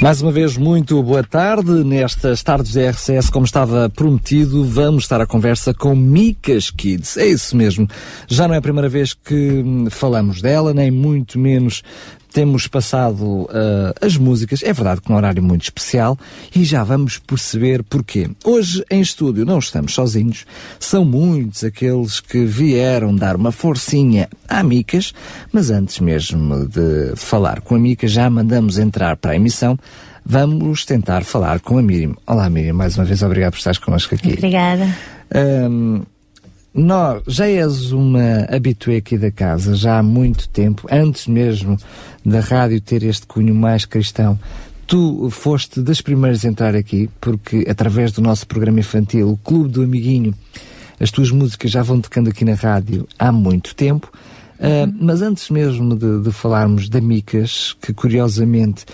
Mais uma vez, muito boa tarde. Nestas tardes da RCS, como estava prometido, vamos estar a conversa com Micas Kids. É isso mesmo. Já não é a primeira vez que hum, falamos dela, nem muito menos temos passado uh, as músicas, é verdade que num horário muito especial, e já vamos perceber porquê. Hoje em estúdio não estamos sozinhos, são muitos aqueles que vieram dar uma forcinha a Micas, mas antes mesmo de falar com a Mica, já mandamos entrar para a emissão. Vamos tentar falar com a Miriam. Olá Miriam, mais uma vez obrigado por estares connosco aqui. Obrigada. Um, nós, já és uma habitué aqui da casa, já há muito tempo, antes mesmo da rádio ter este cunho mais cristão. Tu foste das primeiras a entrar aqui, porque através do nosso programa infantil, o Clube do Amiguinho, as tuas músicas já vão tocando aqui na rádio há muito tempo. Uh, mas antes mesmo de, de falarmos da Micas, que curiosamente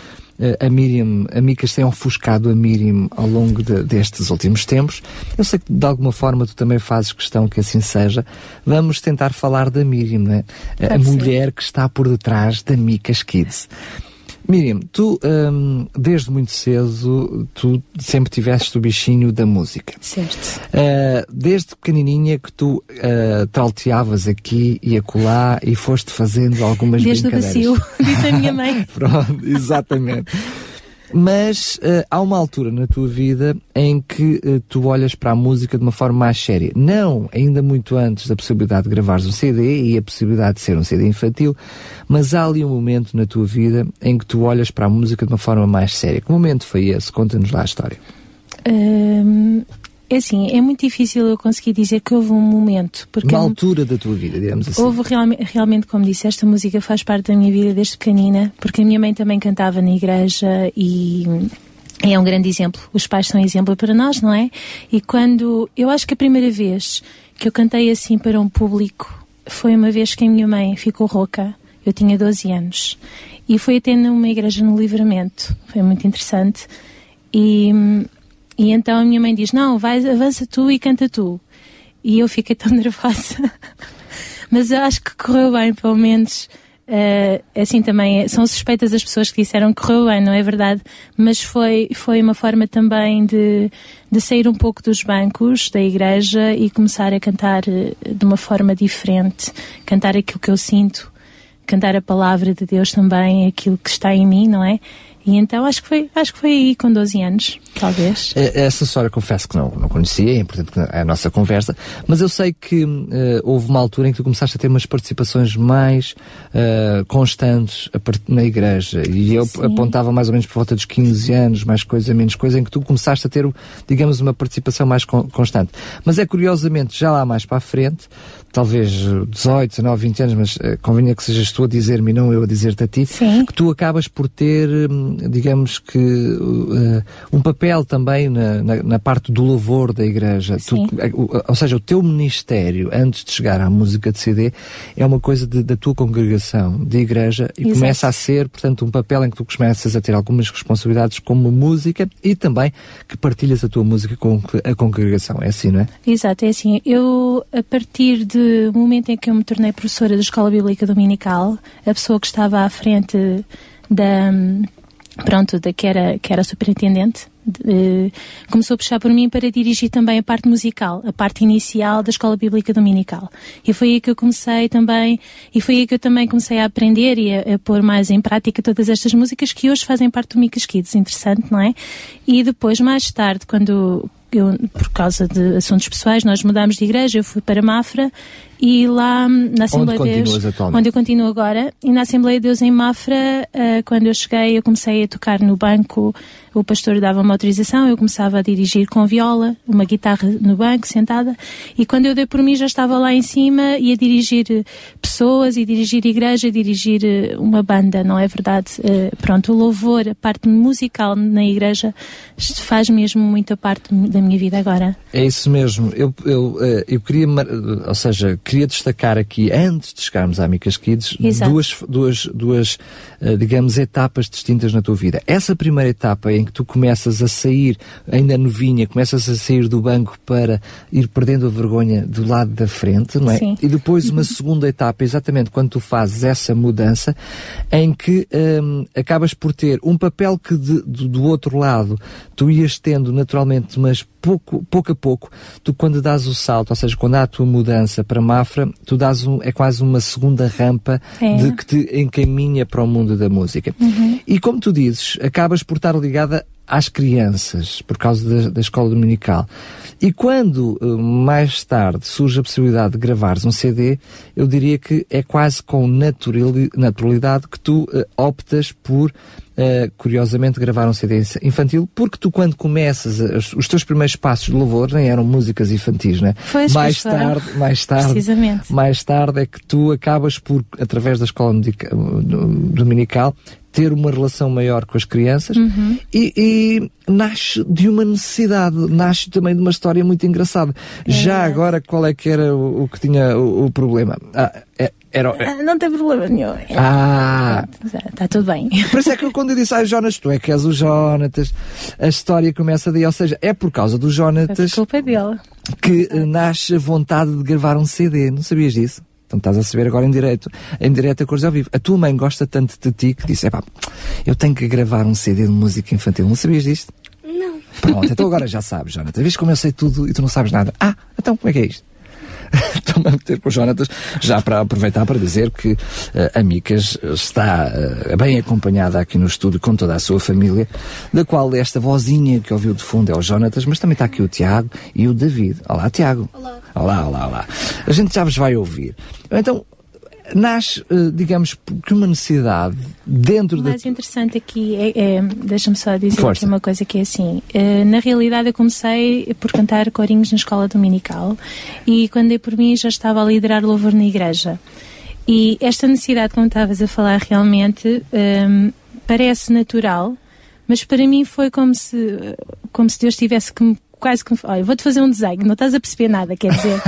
a Miriam, a Micas tem ofuscado a Miriam ao longo de, destes últimos tempos. Eu sei que de alguma forma tu também fazes questão que assim seja. Vamos tentar falar da Miriam, né? a mulher que está por detrás da Micas Kids. Miriam, tu, um, desde muito cedo, tu sempre tiveste o bichinho da música. Certo. Uh, desde pequenininha que tu uh, trauteavas aqui e acolá e foste fazendo algumas desde brincadeiras. Desde o bacio, disse a minha mãe. Pronto, exatamente. Mas uh, há uma altura na tua vida em que uh, tu olhas para a música de uma forma mais séria. Não ainda muito antes da possibilidade de gravares um CD e a possibilidade de ser um CD infantil, mas há ali um momento na tua vida em que tu olhas para a música de uma forma mais séria. Que momento foi esse? Conta-nos lá a história. Um, é assim, é muito difícil eu conseguir dizer que houve um momento. Porque Uma altura da tua vida, digamos assim. Houve realmente, realmente, como disse, esta música faz parte da minha vida desde pequenina, porque a minha mãe também cantava na igreja e é um grande exemplo. Os pais são exemplo para nós, não é? E quando. Eu acho que a primeira vez que eu cantei assim para um público foi uma vez que a minha mãe ficou rouca. Eu tinha 12 anos. E foi até numa igreja no Livramento. Foi muito interessante. E e então a minha mãe diz: Não, vai, avança tu e canta tu. E eu fiquei tão nervosa. Mas eu acho que correu bem, pelo menos. Uh, assim também são suspeitas as pessoas que disseram que correu bem, não é verdade? Mas foi, foi uma forma também de, de sair um pouco dos bancos da igreja e começar a cantar eh, de uma forma diferente, cantar aquilo que eu sinto, cantar a palavra de Deus também, aquilo que está em mim, não é? E então acho que foi, acho que foi aí com 12 anos, talvez. É, essa história confesso que não, não conhecia, é importante que é a nossa conversa, mas eu sei que uh, houve uma altura em que tu começaste a ter umas participações mais uh, constantes na igreja e eu Sim. apontava mais ou menos por volta dos 15 anos, mais coisa, menos coisa, em que tu começaste a ter, digamos, uma participação mais con constante. Mas é curiosamente, já lá mais para a frente, talvez 18, 19, 20 anos, mas uh, convinha que sejas tu a dizer-me e não eu a dizer-te a ti, Sim. que tu acabas por ter hum, digamos que, uh, um papel também na, na, na, parte do louvor da igreja. Tu, ou seja, o teu ministério, antes de chegar à música de CD, é uma coisa de, da tua congregação, de igreja, e Exato. começa a ser, portanto, um papel em que tu começas a ter algumas responsabilidades como música e também que partilhas a tua música com a congregação. É assim, não é? Exato, é assim. Eu, a partir do momento em que eu me tornei professora da Escola Bíblica Dominical, a pessoa que estava à frente da pronto, da, que, era, que era superintendente, de, começou a puxar por mim para dirigir também a parte musical, a parte inicial da Escola Bíblica Dominical. E foi aí que eu comecei também, e foi aí que eu também comecei a aprender e a, a pôr mais em prática todas estas músicas que hoje fazem parte do Micas Kids, interessante, não é? E depois, mais tarde, quando eu, por causa de assuntos pessoais, nós mudámos de igreja, eu fui para Mafra e lá na Assembleia onde de Deus, onde eu continuo agora, e na Assembleia de Deus em Mafra, uh, quando eu cheguei, eu comecei a tocar no banco, o pastor dava uma autorização, eu começava a dirigir com viola, uma guitarra no banco, sentada, e quando eu dei por mim já estava lá em cima e a dirigir pessoas, e dirigir igreja, e dirigir eh, uma banda, não é verdade? Uh, pronto, o louvor, a parte musical na igreja faz mesmo muita parte da minha vida agora. É isso mesmo. Eu, eu, eu queria, ou seja, queria destacar aqui, antes de chegarmos à Micas Kids, Exato. duas, duas, duas uh, digamos, etapas distintas na tua vida. Essa primeira etapa em que tu começas a sair, ainda novinha, começas a sair do banco para ir perdendo a vergonha do lado da frente, não é? Sim. E depois uma segunda etapa, exatamente quando tu fazes essa mudança, em que um, acabas por ter um papel que de, do, do outro lado tu ias tendo naturalmente, mas pouco, pouco a pouco, tu quando dás o salto, ou seja, quando há a tua mudança para Mafra, tu dás um, é quase uma segunda rampa É. de que te encaminha para o mundo da música. E como tu dizes, acabas por estar ligada às crianças, por causa da, da escola dominical. E quando eh, mais tarde surge a possibilidade de gravares um CD, eu diria que é quase com naturali- naturalidade que tu eh, optas por, eh, curiosamente, gravar um CD infantil, porque tu quando começas, a- os, teus primeiros passos de louvor nem eram músicas infantis, né? Pois, mais pois foram. tarde, mais tarde, Precisamente. mais tarde é que tu acabas por, através da escola medica- dominical, ter uma relação maior com as crianças Uhum. e, e nasce de uma necessidade, nasce também de uma história muito engraçada. Já agora, qual é que era o, o que tinha o, o problema? Ah, é- era, Ah, Não tem problema nenhum. ah, Já, Está tudo bem. por isso é que eu, quando eu disse, ah, Jonas, tu é que és o Jonatas, a história começa daí, ou seja, é por causa do Jonatas culpa dele. que eh, nasce a vontade de gravar um CD. Não sabias disso? Então estás a saber agora em direto, em direto a cores ao vivo. A tua mãe gosta tanto de ti que disse, epá, eu tenho que gravar um CD de música infantil. Não sabias disto? Não. Pronto, então agora já sabes, Jonathan. Vês como eu sei tudo e tu não sabes nada. Ah, então como é que é isto? Estou-me a meter com o Jonatas já para aproveitar para dizer que eh, a Micas está eh, bem acompanhada aqui no estúdio com toda a sua família, da qual esta vozinha que ouviu de fundo é o Jonatas, mas também está aqui o Tiago e o David. Olá, Tiago. Olá. Olá, olá, olá. A gente já vos vai ouvir. Então, nasce, eh, digamos, que uma necessidade dentro O da. mais interessante aqui é, é deixa-me só dizer Força. aqui uma coisa que é assim. eh, na realidade, eu comecei por cantar corinhos na escola dominical e quando dei por mim já estava a liderar louvor na igreja. E esta necessidade, como estavas a falar, realmente ehm, parece natural, mas para mim foi como se, como se Deus tivesse que me quase que olha, vou-te fazer um desenho, não estás a perceber nada, quer dizer.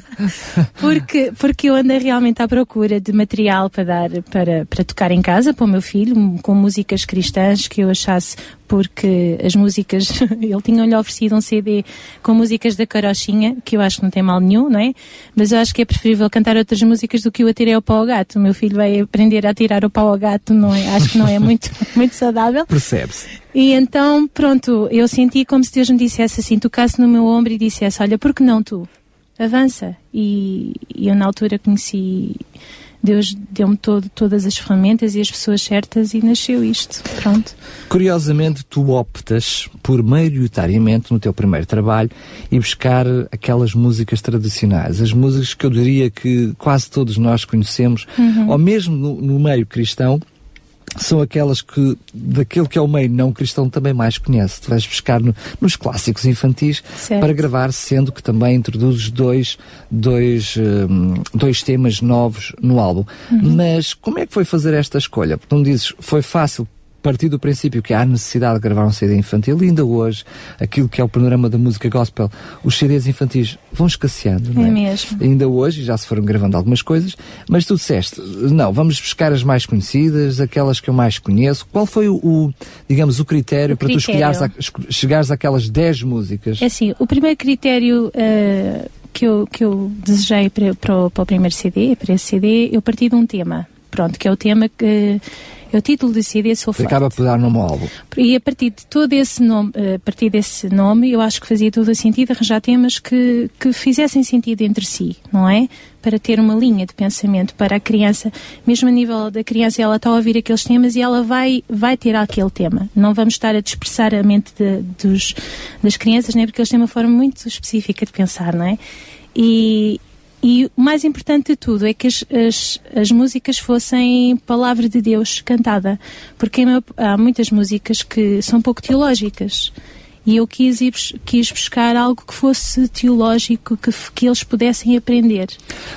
porque, porque eu andei realmente à procura de material para dar, para, para tocar em casa, para o meu filho, com músicas cristãs que eu achasse, porque as músicas, ele tinha-lhe oferecido um CD com músicas da Carochinha, que eu acho que não tem mal nenhum, não é? Mas eu acho que é preferível cantar outras músicas do que o atirei ao pau ao gato. O meu filho vai aprender a atirar o pau ao gato, não é? Acho que não é muito, muito saudável. Percebe-se. E então, pronto, eu senti como se Deus me dissesse assim, tocasse no meu ombro e dissesse, olha, por que não tu? Avança. E, e eu na altura conheci, Deus deu-me todo, todas as ferramentas e as pessoas certas e nasceu isto. Pronto. Curiosamente, tu optas por maioritariamente no teu primeiro trabalho e buscar aquelas músicas tradicionais, as músicas que eu diria que quase todos nós conhecemos, ou mesmo no, no meio cristão, são aquelas que, daquele que é o meio não cristão, também mais conhece. Tu vais buscar no- nos clássicos infantis Certo. para gravar, sendo que também introduzes dois, dois, hum, dois temas novos no álbum. Mas como é que foi fazer esta escolha? Porque me dizes, foi fácil partir do princípio que há necessidade de gravar um CD infantil e ainda hoje, aquilo que é o panorama da música gospel, os CDs infantis vão escasseando, não é? É mesmo. Ainda hoje, já se foram gravando algumas coisas, mas tu disseste, não, vamos buscar as mais conhecidas, aquelas que eu mais conheço. Qual foi o, o, digamos, o critério O para tu critério. escolheres a- esco- chegares àquelas 10 músicas? É assim, o primeiro critério eh, que, eu, que eu desejei para, para, o, para o primeiro CD, para esse CD, eu parti de um tema. Pronto, que é o tema que é o título do CD Sou Forte. acaba por dar nome ao álbum. E a partir de todo esse nome, eh, a partir desse nome, eu acho que fazia todo o sentido arranjar temas que, que fizessem sentido entre si, não é? Para ter uma linha de pensamento para a criança, mesmo a nível da criança, ela está a ouvir aqueles temas e ela vai, vai ter aquele tema. Não vamos estar a dispersar a mente de- dos, das crianças, né? Porque eles têm uma forma muito específica de pensar, não é? E, e o mais importante de tudo é que as, as, as músicas fossem palavra de Deus cantada, porque há muitas músicas que são pouco teológicas. E eu quis, ir, quis buscar algo que fosse teológico, que, que eles pudessem aprender.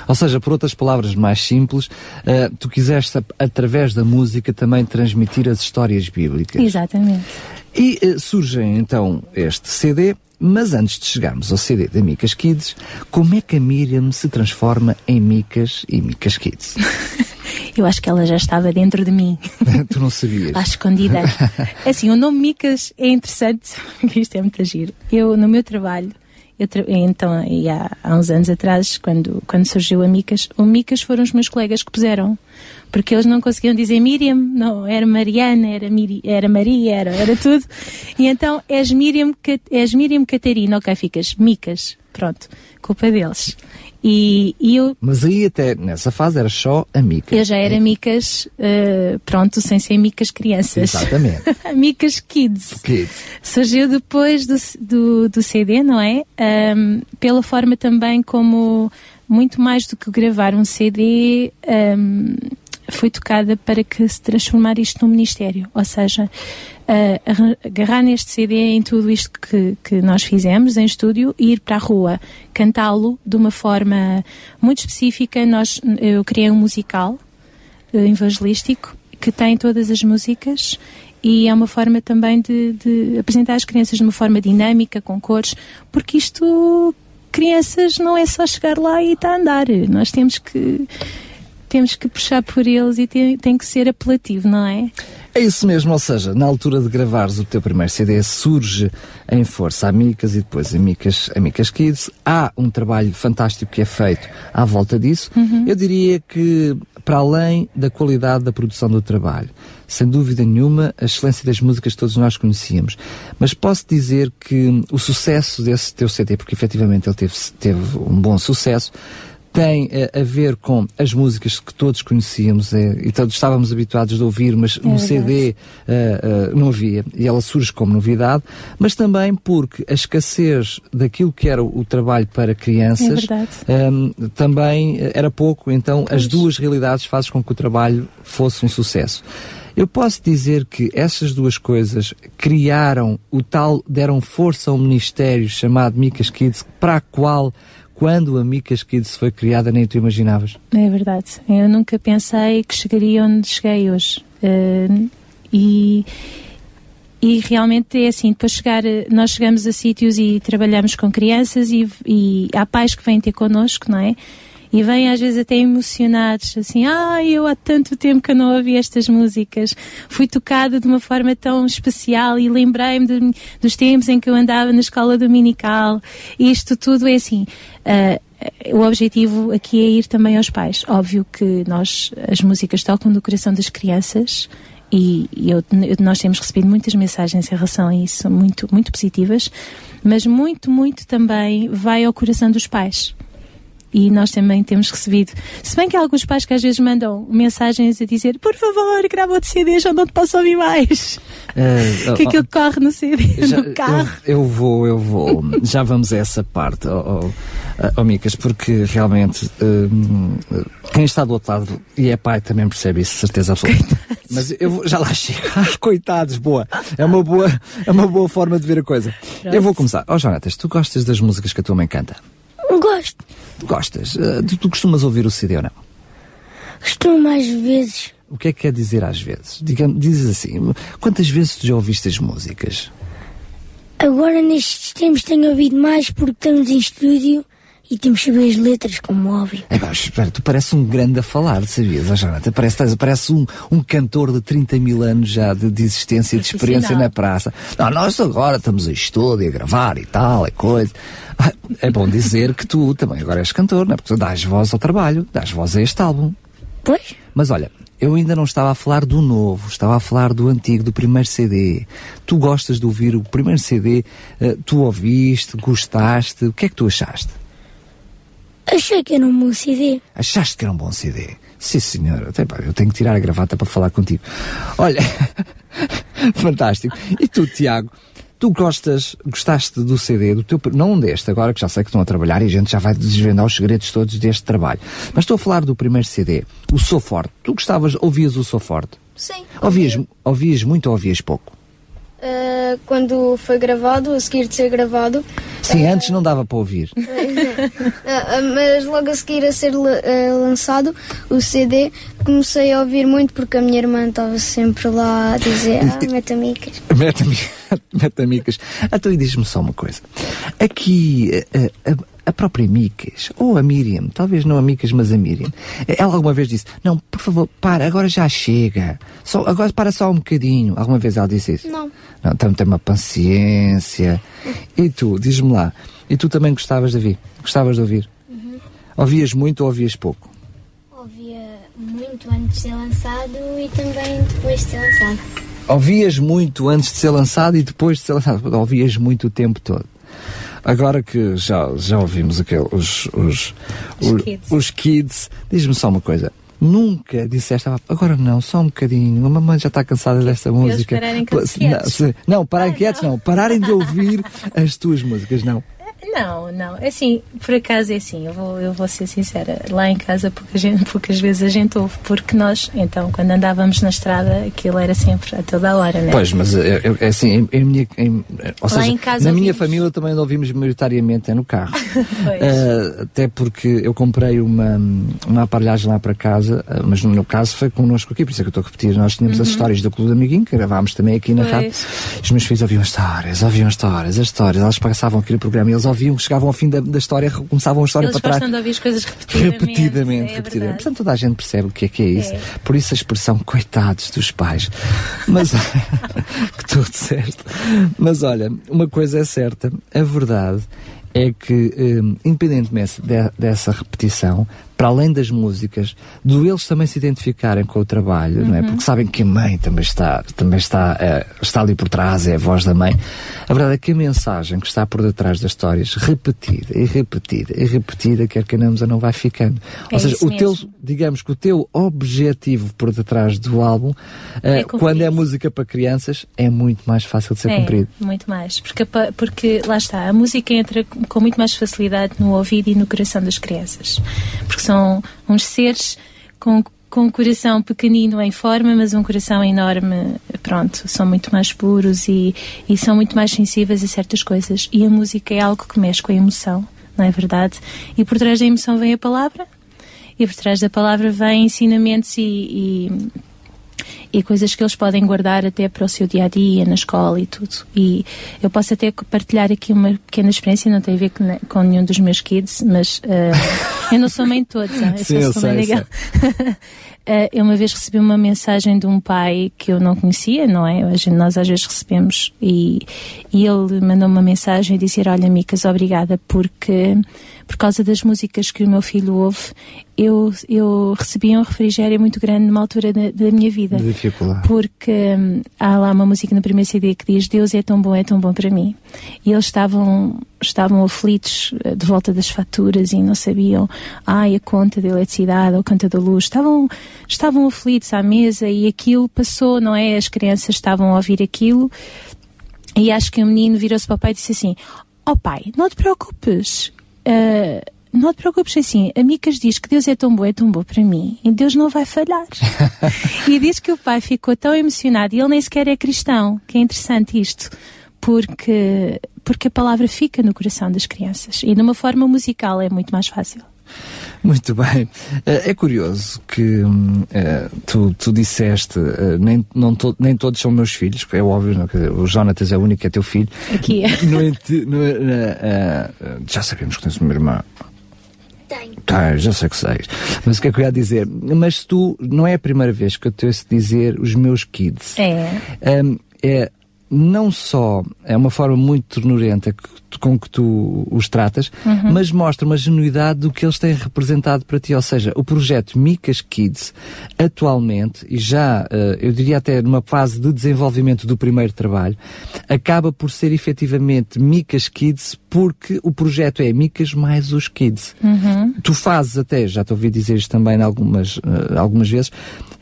Ou seja, por outras palavras mais simples, eh, tu quiseste, através da música, também transmitir as histórias bíblicas. Exatamente. E surge então este CD mas antes de chegarmos ao CD da Micas Kids, como é que a Miriam se transforma em Micas e Micas Kids? Eu acho que ela já estava dentro de mim. tu não sabias? À escondida. assim, o nome Micas é interessante, porque isto é muito giro. Eu, no meu trabalho, eu tra... então, há, há uns anos atrás, quando, quando surgiu a Micas, o Micas foram os meus colegas que puseram. Porque eles não conseguiam dizer Miriam, não, era Mariana, era, Miri, era Maria, era, era tudo. E então és Miriam, és Miriam Catarina, ok, ficas Micas, pronto, culpa deles. E, e, eu... Mas aí até nessa fase era só a Micas. Eu já era é. Micas, uh, pronto, sem ser Micas crianças. Exatamente. Micas Kids. Kids. Surgiu depois do, do, do CD, não é? Um, pela forma também como, muito mais do que gravar um CD, um, foi tocada para que se transformar isto num ministério. Ou seja, uh, agarrar neste CD em tudo isto que, que nós fizemos em estúdio e ir para a rua, cantá-lo de uma forma muito específica. Nós, eu criei um musical uh, evangelístico que tem todas as músicas e é uma forma também de, de apresentar as crianças de uma forma dinâmica, com cores, porque isto crianças não é só chegar lá e está a andar. Nós temos que temos que puxar por eles e tem, tem que ser apelativo, não é? É isso mesmo, ou seja, na altura de gravares o teu primeiro CD surge em força Amicas e depois Amicas, Amicas Kids. Há um trabalho fantástico que é feito à volta disso. Uhum. Eu diria que, para além da qualidade da produção do trabalho, sem dúvida nenhuma, a excelência das músicas todos nós conhecíamos. Mas posso dizer que o sucesso desse teu CD, porque efetivamente ele teve, teve um bom sucesso, tem uh, a ver com as músicas que todos conhecíamos é, e todos estávamos habituados a ouvir, mas é no CD uh, uh, não havia, e ela surge como novidade, mas também porque a escassez daquilo que era o, o trabalho para crianças é um, ehm, também era pouco, então pois. as duas realidades fazem com que o trabalho fosse um sucesso. Eu posso dizer que essas duas coisas criaram o tal, deram força a um ministério chamado Micas Kids, para a qual quando a Micas Kids foi criada nem tu imaginavas. É verdade. Eu nunca pensei que chegaria onde cheguei hoje. Uh, e, e realmente é assim, depois chegar, nós chegamos a sítios e trabalhamos com crianças e, e há pais que vêm ter connosco, não é? E vêm às vezes até emocionados, assim, ah, eu há tanto tempo que não ouvi estas músicas, fui tocada de uma forma tão especial e lembrei-me dos tempos em que eu andava na escola dominical, isto tudo é assim. Uh, o objetivo aqui é ir também aos pais. Óbvio que nós, as músicas tocam no coração das crianças e, e eu, nós temos recebido muitas mensagens em relação a isso, muito, muito positivas, mas muito, muito também vai ao coração dos pais e nós também temos recebido. Se bem que há alguns pais que às vezes mandam mensagens a dizer por favor, grava outro CD, já não te posso ouvir mais. Uh, que aquilo oh, corre no CD, já, no carro. Eu, eu, vou, eu vou. já vamos a essa parte, oh, oh, oh Micas, porque realmente uh, quem está do outro lado e é pai também percebe isso, certeza absoluta. Coitados. Mas eu vou, já lá chego. Coitados, boa. É uma boa, é uma boa forma de ver a coisa. Pronto. Eu vou começar. Ó oh, Jonatas, tu gostas das músicas que a tua mãe canta? Gosto. Gostas? Uh, tu, tu costumas ouvir o CD ou não? Costumo às vezes. O que é que quer dizer às vezes? Diga, dizes assim, quantas vezes tu já ouviste as músicas? Agora nestes tempos tenho ouvido mais porque estamos em estúdio e temos que saber as letras, como óbvio. É, espera, tu pareces um grande a falar, sabias, oh, Jonathan? Parece, parece um, um cantor de 30 mil anos já de, de existência e de experiência na praça. Não, nós agora estamos em estúdio a gravar e tal, é coisa. Ah, é bom dizer que tu também agora és cantor, não é? Porque tu dás voz ao trabalho, dás voz a este álbum. Pois. Mas olha, eu ainda não estava a falar do novo, estava a falar do antigo, do primeiro CD. Tu gostas de ouvir o primeiro CD, uh, tu ouviste, gostaste, o que é que tu achaste? Achei que era um bom CD. Achaste que era um bom CD? Sim, senhor. Até, pá, eu tenho que tirar a gravata para falar contigo. Olha, fantástico. E tu, Tiago? Tu gostas, gostaste do CD, do teu, não deste, agora que já sei que estão a trabalhar e a gente já vai desvendar os segredos todos deste trabalho. Mas estou a falar do primeiro CD, o Sou Forte. Tu gostavas, ouvias o Sou Forte? Sim. Ouvias, ouvias muito ou ouvias pouco? Uh, quando foi gravado, a seguir de ser gravado. Sim, uh, antes não dava para ouvir. uh, mas logo a seguir a ser lançado o CD, comecei a ouvir muito porque a minha irmã estava sempre lá a dizer: Ah, metamicas. metamicas. Então, e diz-me só uma coisa. Aqui, a própria Micas, ou a Miriam, talvez não a Micas, mas a Miriam, ela alguma vez disse: Não, por favor, para, agora já chega. Só, agora para só um bocadinho. Alguma vez ela disse isso? Não. Não, tem uma paciência. E tu, diz-me lá, e tu também gostavas de ouvir? Gostavas de ouvir? Uhum. Ouvias muito ou ouvias pouco? Ouvia muito antes de ser lançado e também depois de ser lançado. Ouvias muito antes de ser lançado e depois de ser lançado? Ouvias muito o tempo todo. Agora que já, já ouvimos aquele, os, os, os, kids, os kids diz-me só uma coisa. Nunca disseste, ah, agora não, só um bocadinho, a mamãe já está cansada desta música. Pararem não, se, não, pararem quietos não, pararem de ouvir as tuas músicas, não. Não, não. É assim, por acaso é assim, eu vou, eu vou ser sincera. Lá em casa pouca gente, poucas vezes a gente ouve, porque nós, então, quando andávamos na estrada, aquilo era sempre a toda hora, né? Pois, mas é, é, é assim, em, em minha, em, ou seja, na ouvimos... minha família também ouvimos maioritariamente é no carro. uh, até porque eu comprei uma, uma aparelhagem lá para casa, uh, mas no meu caso foi connosco aqui, por isso é que eu estou a repetir. Nós tínhamos uhum. as histórias do Clube do Amiguinho, que gravámos também aqui na pois. rádio. Os meus filhos ouviam histórias, ouviam histórias, as histórias, elas passavam aquele programa e eles ouviam, chegavam ao fim da, da história, começavam a história Eles para trás. De ouvir as coisas repetidamente. Repetidamente, é repetidamente. Portanto, toda a gente percebe o que é que é isso. É. Por isso a expressão coitados dos pais. Mas, que tu disseste. Mas olha, uma coisa é certa, a verdade é que, um, independentemente de, dessa repetição, para além das músicas, de eles também se identificarem com o trabalho, uhum. não é? Uhum. Porque sabem que a mãe também está, também está, uh, está ali por trás, é a voz da mãe. A verdade é que a mensagem que está por detrás das histórias, repetida e repetida e repetida, quer queiramos ou não vai ficando. É ou seja, o teu, digamos que o teu objetivo por detrás do álbum, uh, é quando é música para crianças, é muito mais fácil de ser é, cumprido. Muito mais, porque, porque lá está, a música entra com muito mais facilidade no ouvido e no coração das crianças. Porque são uns seres com, com um coração pequenino em forma, mas um coração enorme, pronto, são muito mais puros e, e são muito mais sensíveis a certas coisas. E a música é algo que mexe com a emoção, não é verdade? E por trás da emoção vem a palavra, e por trás da palavra vem ensinamentos e, e e coisas que eles podem guardar até para o seu dia a dia, na escola e tudo. E eu posso até partilhar aqui uma pequena experiência, não tem a ver com, com nenhum dos meus kids, mas uh, eu não sou mãe de todos, eu Sim, mãe legal. Uh, eu uma vez recebi uma mensagem de um pai que eu não conhecia, não é? Nós às vezes recebemos e, e ele mandou uma mensagem e disse: Olha, Micas, obrigada porque por causa das músicas que o meu filho ouve, eu, eu recebi um refrigério muito grande numa altura da, da minha vida. Dificuldade. Porque hum, há lá uma música no primeiro CD que diz Deus é tão bom, é tão bom para mim. E eles estavam, estavam aflitos eh, de volta das faturas e não sabiam, ai, a conta de eletricidade ou a conta da luz. Estavam, estavam aflitos à mesa e aquilo passou, não é? As crianças estavam a ouvir aquilo e acho que o menino virou-se para o pai e disse assim: Ó oh, pai, não te preocupes, Uh, não te preocupes assim, a Micas diz que Deus é tão bom, é tão bom para mim, e Deus não vai falhar. e diz que o pai ficou tão emocionado, e ele nem sequer é cristão, que é interessante isto, porque, porque a palavra fica no coração das crianças, e numa forma musical é muito mais fácil. Muito bem. Eh, é curioso que uh, tu, tu disseste, uh, nem, não to, nem todos são meus filhos, é óbvio, não, dizer, o Jonatas é o único que é teu filho. Aqui é. No, no, uh, já sabemos que tens uma irmã. Tenho. Tá, já sei que sei. Mas o que é que eu ia dizer? Mas tu, não é a primeira vez que eu te ouço dizer os meus kids. É. Um, é não só é uma forma muito ternurenta com que tu os tratas, uhum. mas mostra uma genuidade do que eles têm representado para ti. Ou seja, o projeto Micas Kids, atualmente, e já, uh, eu diria até numa fase de desenvolvimento do primeiro trabalho, acaba por ser efetivamente Micas Kids porque o projeto é Micas mais os Kids. Uhum. Tu fazes até, já te ouvi dizer isto também algumas, uh, algumas vezes,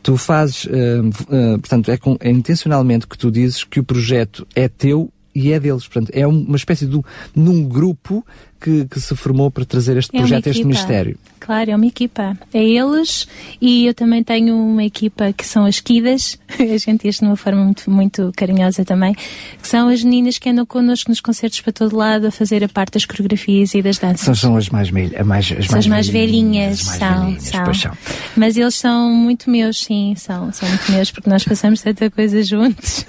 tu fazes, uh, portanto, é, com, é intencionalmente que tu dizes que o projeto é teu e é deles. Portanto, é uma espécie de um grupo que, que, se formou para trazer este é projeto, este mistério. Claro, é uma equipa. É eles e eu também tenho uma equipa que são as Kidas, a gente diz de uma forma muito, muito carinhosa também, que são as meninas que andam connosco nos concertos para todo lado a fazer a parte das coreografias e das danças. São, são as mais, mais, as são mais, mais velhinhas, mais são, velhinhas, são. são. Mas eles são muito meus, sim, são, são muito meus, porque nós passamos tanta coisa juntos.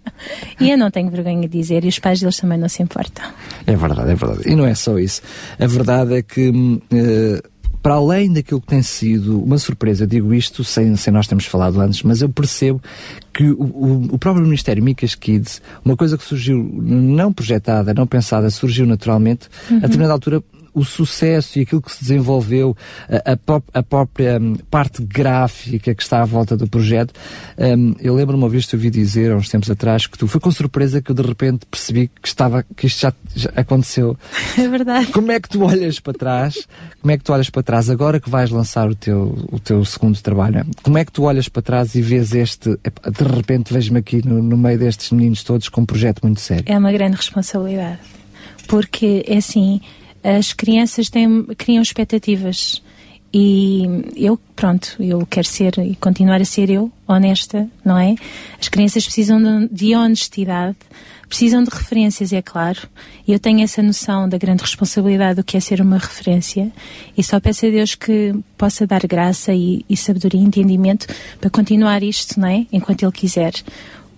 e eu não tenho vergonha de dizer, e os pais deles também não se importam. É verdade, é verdade. E não é só isso. A verdade é que. Uh, para além daquilo que tem sido uma surpresa, digo isto sem, sem nós termos falado antes, mas eu percebo que o, o, o próprio Ministério Micas Kids, uma coisa que surgiu não projetada, não pensada, surgiu naturalmente, uhum. a determinada altura o sucesso e aquilo que se desenvolveu, a, a, a própria um, parte gráfica que está à volta do projeto. Um, eu lembro uma vez que ouvi dizer, há uns tempos atrás, que tu foi com surpresa que eu de repente percebi que, estava, que isto já, já aconteceu. É verdade. Como é que tu olhas para trás? Como é que tu olhas para trás agora que vais lançar o teu, o teu segundo trabalho? Como é que tu olhas para trás e vês este, de repente vejo-me aqui no, no meio destes meninos todos com um projeto muito sério? É uma grande responsabilidade. Porque, é assim, as crianças têm, criam expectativas. E eu, pronto, eu quero ser e continuar a ser eu, honesta, não é? As crianças precisam de, de honestidade, precisam de referências, é claro. E eu tenho essa noção da grande responsabilidade do que é ser uma referência. E só peço a Deus que possa dar graça e, e sabedoria e entendimento para continuar isto, não é? Enquanto Ele quiser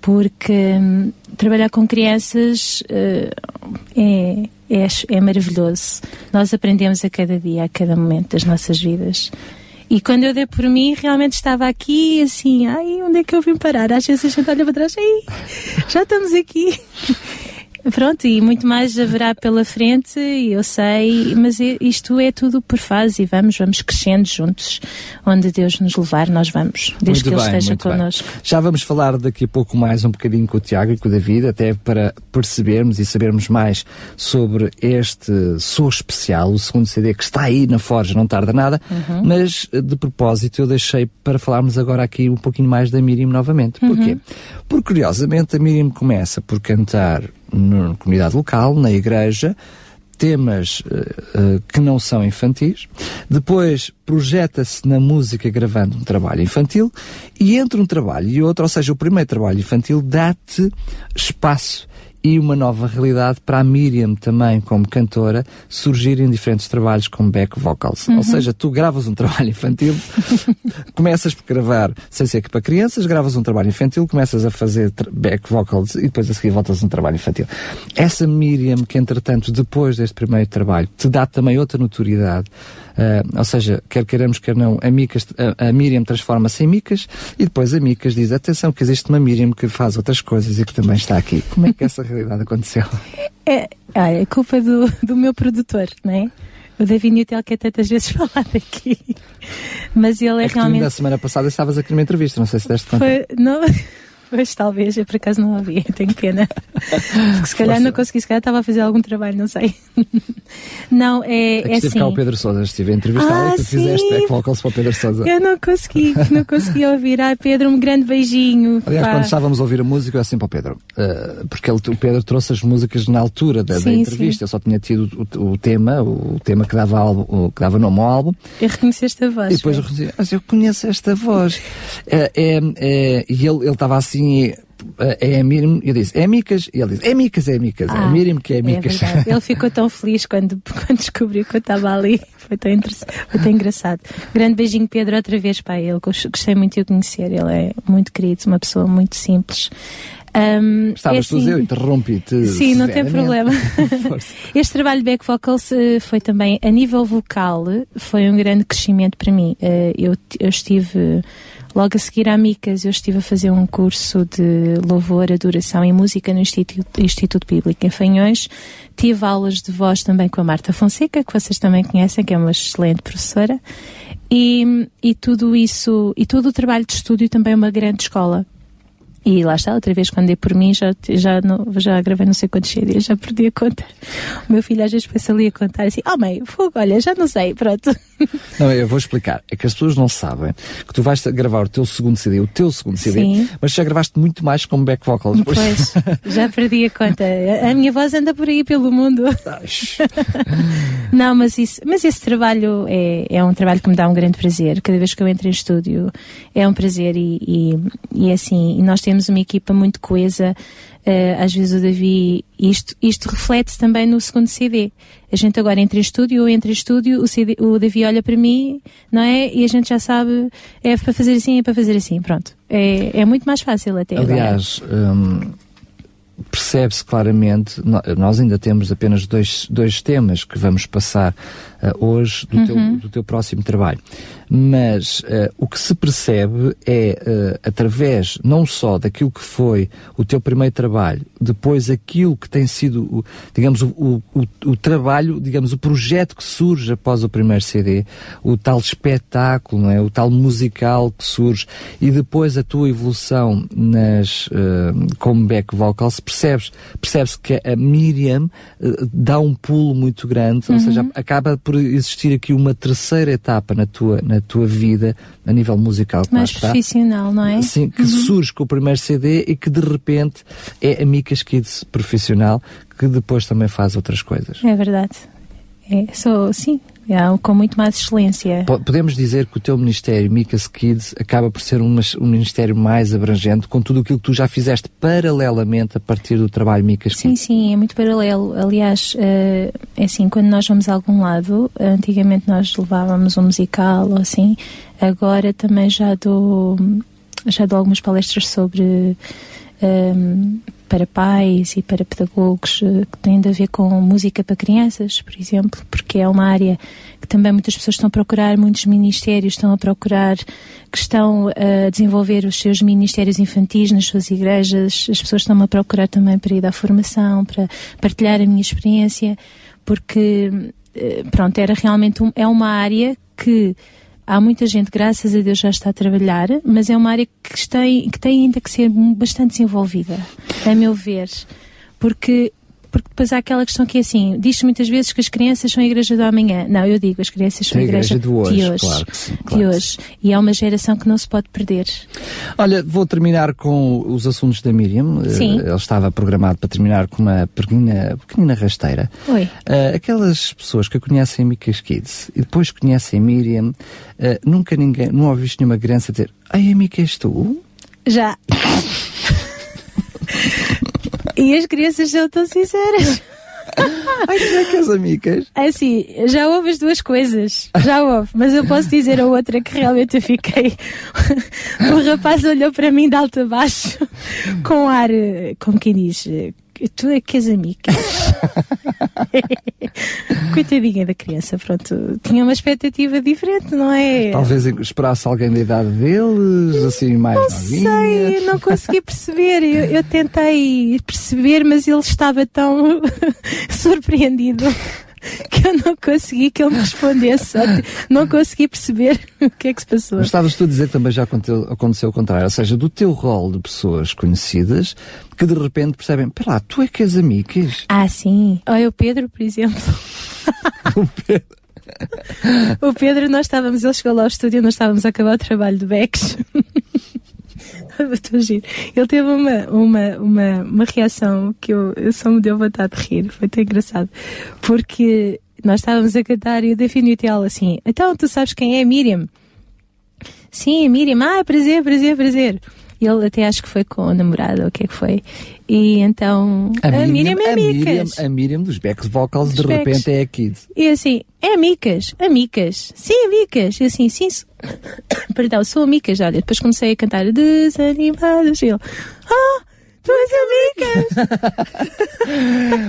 porque hum, trabalhar com crianças uh, é, é, é maravilhoso. Nós aprendemos a cada dia, a cada momento das nossas vidas. E quando eu dei por mim, realmente estava aqui assim, ai, onde é que eu vim parar? Às vezes a gente olha para trás, ai, já estamos aqui. Pronto, e muito mais haverá pela frente, eu sei, mas isto é tudo por fase e vamos, vamos crescendo juntos. Onde Deus nos levar, nós vamos, desde muito que Ele esteja connosco. Bem. Já vamos falar daqui a pouco mais um bocadinho com o Tiago e com o David, até para percebermos e sabermos mais sobre este Sou Especial, o segundo CD que está aí na Forja, não tarda nada, uhum. mas de propósito eu deixei para falarmos agora aqui um pouquinho mais da Miriam novamente. Porquê? Uhum. Porque curiosamente a Miriam começa por cantar na comunidade local, na igreja, temas uh, que não são infantis, depois projeta-se na música gravando um trabalho infantil e entre um trabalho e outro, ou seja, o primeiro trabalho infantil dá-te espaço e uma nova realidade para a Miriam também, como cantora, surgir em diferentes trabalhos como back vocals. Uhum. Ou seja, tu gravas um trabalho infantil, começas por gravar sem ser que para crianças, gravas um trabalho infantil, começas a fazer back vocals e depois a seguir voltas a um trabalho infantil. Essa Miriam, que entretanto, depois deste primeiro trabalho, te dá também outra notoriedade, uh, ou seja, quer queiramos, quer não, a, Micas, a, a Miriam transforma-se em Micas e depois a Micas diz, atenção que existe uma Miriam que faz outras coisas e que também está aqui. Como é que essa realidade aconteceu? É, é culpa do, do meu produtor, não é? O David Newtel que é tantas vezes falado aqui. Mas ele é, é realmente. Tu, na semana passada estavas aqui numa entrevista, não sei se deste conta. Foi, não, Pois talvez, eu por acaso não ouvi, tenho pena. Porque se calhar não consegui, se calhar estava a fazer algum trabalho, não sei. Não, é, é, é assim. cá o Pedro Sousa, estive a entrevistar ah, e tu sim. fizeste back vocals para o Pedro Sousa. Eu não consegui, não consegui ouvir. Ai Pedro, um grande beijinho. Aliás, pá. quando estávamos a ouvir a música, eu assim para o Pedro, uh, porque ele, o Pedro trouxe as músicas na altura da, sim, da entrevista, sim. eu só tinha tido o, o, tema, o tema que dava, álbum, que dava nome ao álbum. Eu reconheci esta voz. E depois eu reconheci, mas eu conheço esta voz. é, é, é, e ele estava assim é a Miriam, eu disse, é Micas, e ele disse, é Micas, é Micas, ah, é a ah, Miriam que é, é Micas. É ele ficou tão feliz quando, quando descobriu que eu estava ali, foi tão, foi tão engraçado. Grande beijinho, Pedro, outra vez, pai, ele gostei muito de o conhecer, ele é muito querido, uma pessoa muito simples. Um, Estavas é assim, eu interrompi-te. Sim, não tem problema. este trabalho Back Vocals uh, foi também, a nível vocal, foi um grande crescimento para mim. Uh, eu, eu estive Logo a seguir à Micas, eu estive a fazer um curso de louvor, adoração e música no Instituto, Instituto Bíblico em Fanhões. Tive aulas de voz também com a Marta Fonseca, que vocês também conhecem, que é uma excelente professora. E, e tudo isso, e todo o trabalho de estúdio também é uma grande escola. E lá está, outra vez, quando dei por mim, já, já, não, já gravei não sei quantos CDs, já perdi a conta. O meu filho às vezes pensa ali a contar assim: Oh, mãe, fogo, olha, já não sei, pronto. Não, eu vou explicar. É que as pessoas não sabem que tu vais gravar o teu segundo CD, o teu segundo CD, Sim. mas já gravaste muito mais como back vocals. Pois, já perdi a conta. A minha voz anda por aí pelo mundo. não, mas, isso, mas esse trabalho é, é um trabalho que me dá um grande prazer. Cada vez que eu entro em estúdio é um prazer e, e, e assim, e nós temos uma equipa muito coesa. Uh, às vezes o Davi, isto, isto reflete também no segundo CD. A gente agora entra em estúdio, eu entro em estúdio, o, CD, o Davi olha para mim, não é? E a gente já sabe, é para fazer assim, é para fazer assim, pronto. É, é muito mais fácil até Aliás, hum, percebe-se claramente, nós ainda temos apenas dois, dois temas que vamos passar uh, hoje do, uhum. teu, do teu próximo trabalho mas uh, o que se percebe é, uh, através não só daquilo que foi o teu primeiro trabalho, depois aquilo que tem sido, digamos, o, o, o, trabalho, digamos, o projeto que surge após o primeiro CD, o tal espetáculo, não é? o tal musical que surge, e depois a tua evolução nas, uh, como back vocals, percebes, percebes que a Miriam dá um pulo muito grande, uhum. ou seja, acaba por existir aqui uma terceira etapa na tua, na tua vida a nível musical. Mais profissional, não é? Sim, que uhum. surge com o primeiro CD e que de repente é a Micas Kids profissional que depois também faz outras coisas. É verdade. É, sou, sim, com muito mais excelência. Podemos dizer que o teu ministério, Micas Kids, acaba por ser um, um, ministério mais abrangente com tudo aquilo que tu já fizeste paralelamente a partir do trabalho Micas Kids? Sim, sim, é muito paralelo. Aliás, uh, é assim, quando nós vamos a algum lado, antigamente nós levávamos um musical ou assim, agora também já dou, já dou algumas palestras sobre. Um, ehm, para pais e para pedagogos eh, que têm a ver com música para crianças, por exemplo, porque é uma área que também muitas pessoas estão a procurar, muitos ministérios estão a procurar, que estão a desenvolver os seus ministérios infantis nas suas igrejas, as pessoas estão a procurar também para ir à formação, para partilhar a minha experiência, porque, eh, pronto, era realmente um, é uma área que Há muita gente, graças a Deus, já está a trabalhar, mas é uma área que tem, que tem ainda que ser bastante desenvolvida, a meu ver. Porque porque depois há aquela questão que é assim, diz-se muitas vezes que as crianças são a igreja do amanhã. Não, eu digo, as crianças são a igreja, igreja de hoje. De hoje, claro sim, claro de hoje. E é uma geração que não se pode perder. Olha, vou terminar com os assuntos da Miriam. Sim. Ele estava programado para terminar com uma pequenina, pequenina rasteira. Oi. Uh, aquelas pessoas que conhecem Micas Kids e depois conhecem Miriam, uh, nunca ninguém, não ouviste nenhuma criança dizer, ai, Amica, és tu? Já. E as crianças são tão sinceras. Ai, tu é que as amigas? É assim, já houve as duas coisas. Já houve. Mas eu posso dizer a outra que realmente eu fiquei. o rapaz olhou para mim de alto a baixo, com ar, como quem diz, tu é que és amigas. Coitadinha da criança, pronto. Tinha uma expectativa diferente, não é? Talvez esperasse alguém da idade deles, assim, mais Não sei, não consegui perceber. Eu, eu tentei perceber, mas ele estava tão surpreendido que eu não consegui que ele me respondesse. Não consegui perceber o que é que se passou. Mas estavas tu a dizer que também já aconteceu, aconteceu o contrário, ou seja, do teu rol de pessoas conhecidas que de repente percebem, pera lá, tu é que és amigas? Ah, sim. Olha o Pedro, por exemplo. o Pedro. o Pedro, nós estávamos, ele chegou lá ao estúdio, nós estávamos a acabar o trabalho do Bex. Ele teve uma, uma, uma, uma reação que eu, eu só me deu vontade de rir, foi tão engraçado. Porque nós estávamos a cantar e eu defini o assim: Então, tu sabes quem é Miriam? Sim, Miriam. Ah, prazer, prazer, prazer. Ele até acho que foi com a namorada, ou o que é que foi. E então. A, a Miriam, Miriam é a Miriam, a Miriam dos Becks Vocals, dos de repente é a Kids. E assim, é Amicas, Amicas. Sim, Amicas. E assim, sim. Perdão, sou Amicas. Olha, depois comecei a cantar Desanimados. E ele, ah! Tu és amigas!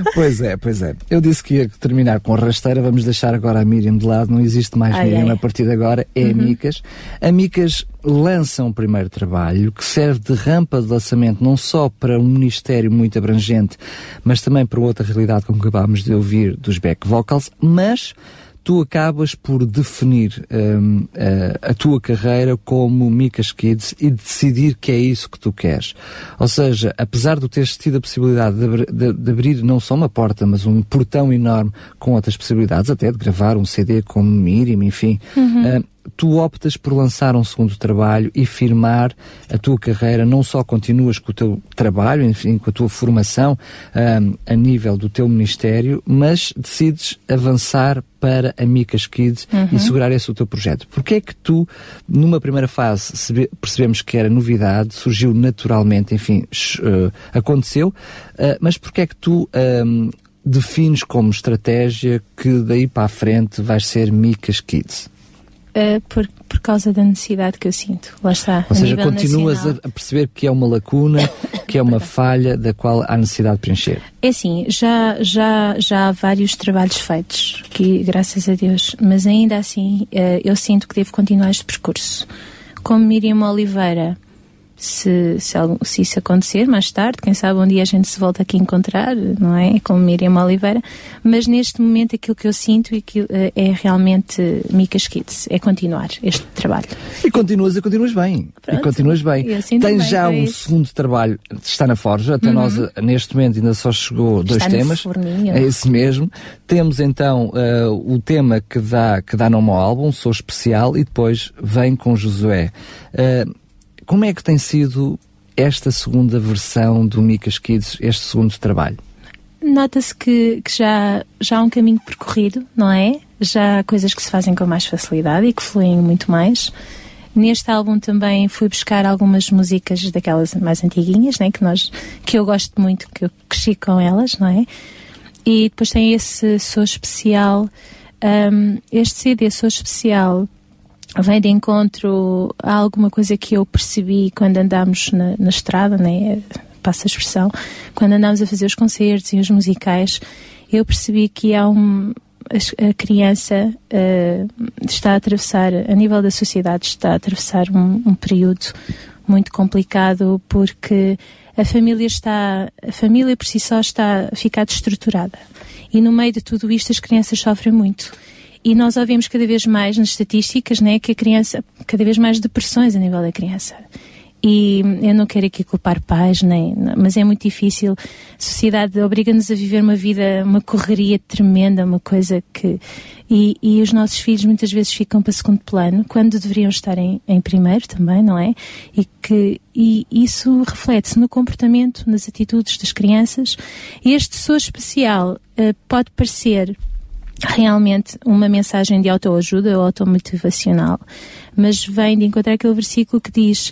pois é, pois é. Eu disse que ia terminar com rasteira, vamos deixar agora a Miriam de lado, não existe mais ai, Miriam ai. a partir de agora, é uhum. Amicas. Amicas lança um primeiro trabalho que serve de rampa de lançamento não só para um ministério muito abrangente, mas também para outra realidade como acabámos de ouvir dos back vocals, mas tu acabas por definir um, a, a, tua carreira como Micas Kids e decidir que é isso que tu queres. Ou seja, apesar de teres tido a possibilidade de, de, de, abrir não só uma porta, mas um portão enorme com outras possibilidades, até de gravar um CD como Miriam, enfim, uhum. uh, tu optas por lançar um segundo trabalho e firmar a tua carreira, não só continuas com o teu trabalho, enfim, com a tua formação um, a nível do teu ministério, mas decides avançar para a Micas Kids uhum. e segurar esse o teu projeto. Porque é que tu, numa primeira fase, percebemos que era novidade, surgiu naturalmente, enfim, uh, aconteceu, uh, mas porque é que tu um, defines como estratégia que daí para a frente vais ser Micas Kids? Uh, por, por causa da necessidade que eu sinto. Lá está. Ou seja, continuas a, a, perceber que é uma lacuna, que é uma falha da qual há necessidade de preencher. É assim, já, já, já há vários trabalhos feitos, que, graças a Deus, mas ainda assim uh, eu sinto que devo continuar este percurso. Como Miriam Oliveira, se, se, se, isso acontecer mais tarde, quem sabe um dia a gente se volta aqui a encontrar, não é? Com Miriam Oliveira, mas neste momento aquilo que eu sinto e que eh, é realmente Micas Kids, é continuar este trabalho. E continuas e continuas bem. Pronto, e continuas bem. Tens já um isso. segundo trabalho, está na Forja, até uhum. nós eh, neste momento ainda só chegou dois está temas. Forninho. É esse mesmo. Temos então uh, o tema que dá, que dá nome ao álbum, Sou Especial, e depois vem com Josué. Uh, como é que tem sido esta segunda versão do Micas Kids, este segundo trabalho? Nota-se que, que, já, já há um caminho percorrido, não é? Já há coisas que se fazem com mais facilidade e que fluem muito mais. Neste álbum também fui buscar algumas músicas daquelas mais antiguinhas, né, que nós que eu gosto muito, que eu cresci com elas, não é? E depois tem esse Sou Especial. Um, este CD Sou Especial vem de encontro a alguma coisa que eu percebi quando andámos na, na estrada, né? passa a expressão, quando andámos a fazer os concertos e os musicais, eu percebi que há um, a, criança uh, está a atravessar, a nível da sociedade, está a atravessar um, um, período muito complicado porque a família está, a família por si só está a ficar destruturada. E no meio de tudo isto as crianças sofrem muito. E nós ouvimos cada vez mais nas estatísticas né, que a criança, cada vez mais depressões a nível da criança. E eu não quero aqui culpar pais, nem, mas é muito difícil. A sociedade obriga-nos a viver uma vida, uma correria tremenda, uma coisa que. E, e, os nossos filhos muitas vezes ficam para segundo plano, quando deveriam estar em, em primeiro também, não é? E, que, e isso reflete-se no comportamento, nas atitudes das crianças. Este sou especial uh, pode parecer realmente uma mensagem de autoajuda ou automotivacional, mas vem de encontrar aquele versículo que diz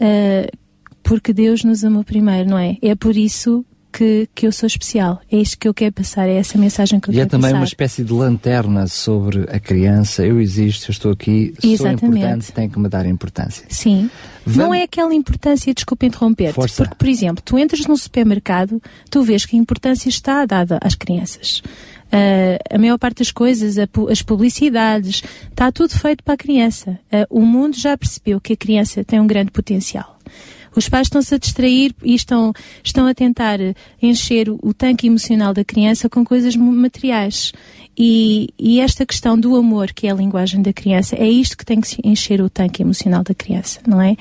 uh, porque Deus nos amou primeiro, não é? É por isso que, que eu sou especial. É isto que eu quero passar, é essa mensagem que eu e quero passar. E é também passar. uma espécie de lanterna sobre a criança. Eu existo, eu estou aqui, Exatamente. sou importante, tem que me dar importância. Sim. Vamos... Não é aquela importância, desculpa interromper-te, porque, por exemplo, tu entras num supermercado, tu vês que a importância está dada às crianças. Uh, a maior parte das coisas, a, as publicidades, está tudo feito para a criança. Uh, o mundo já percebeu que a criança tem um grande potencial. Os pais estão-se a distrair e estão, estão a tentar encher o, tanque emocional da criança com coisas materiais. E, e, esta questão do amor, que é a linguagem da criança, é isto que tem que encher o tanque emocional da criança, não é?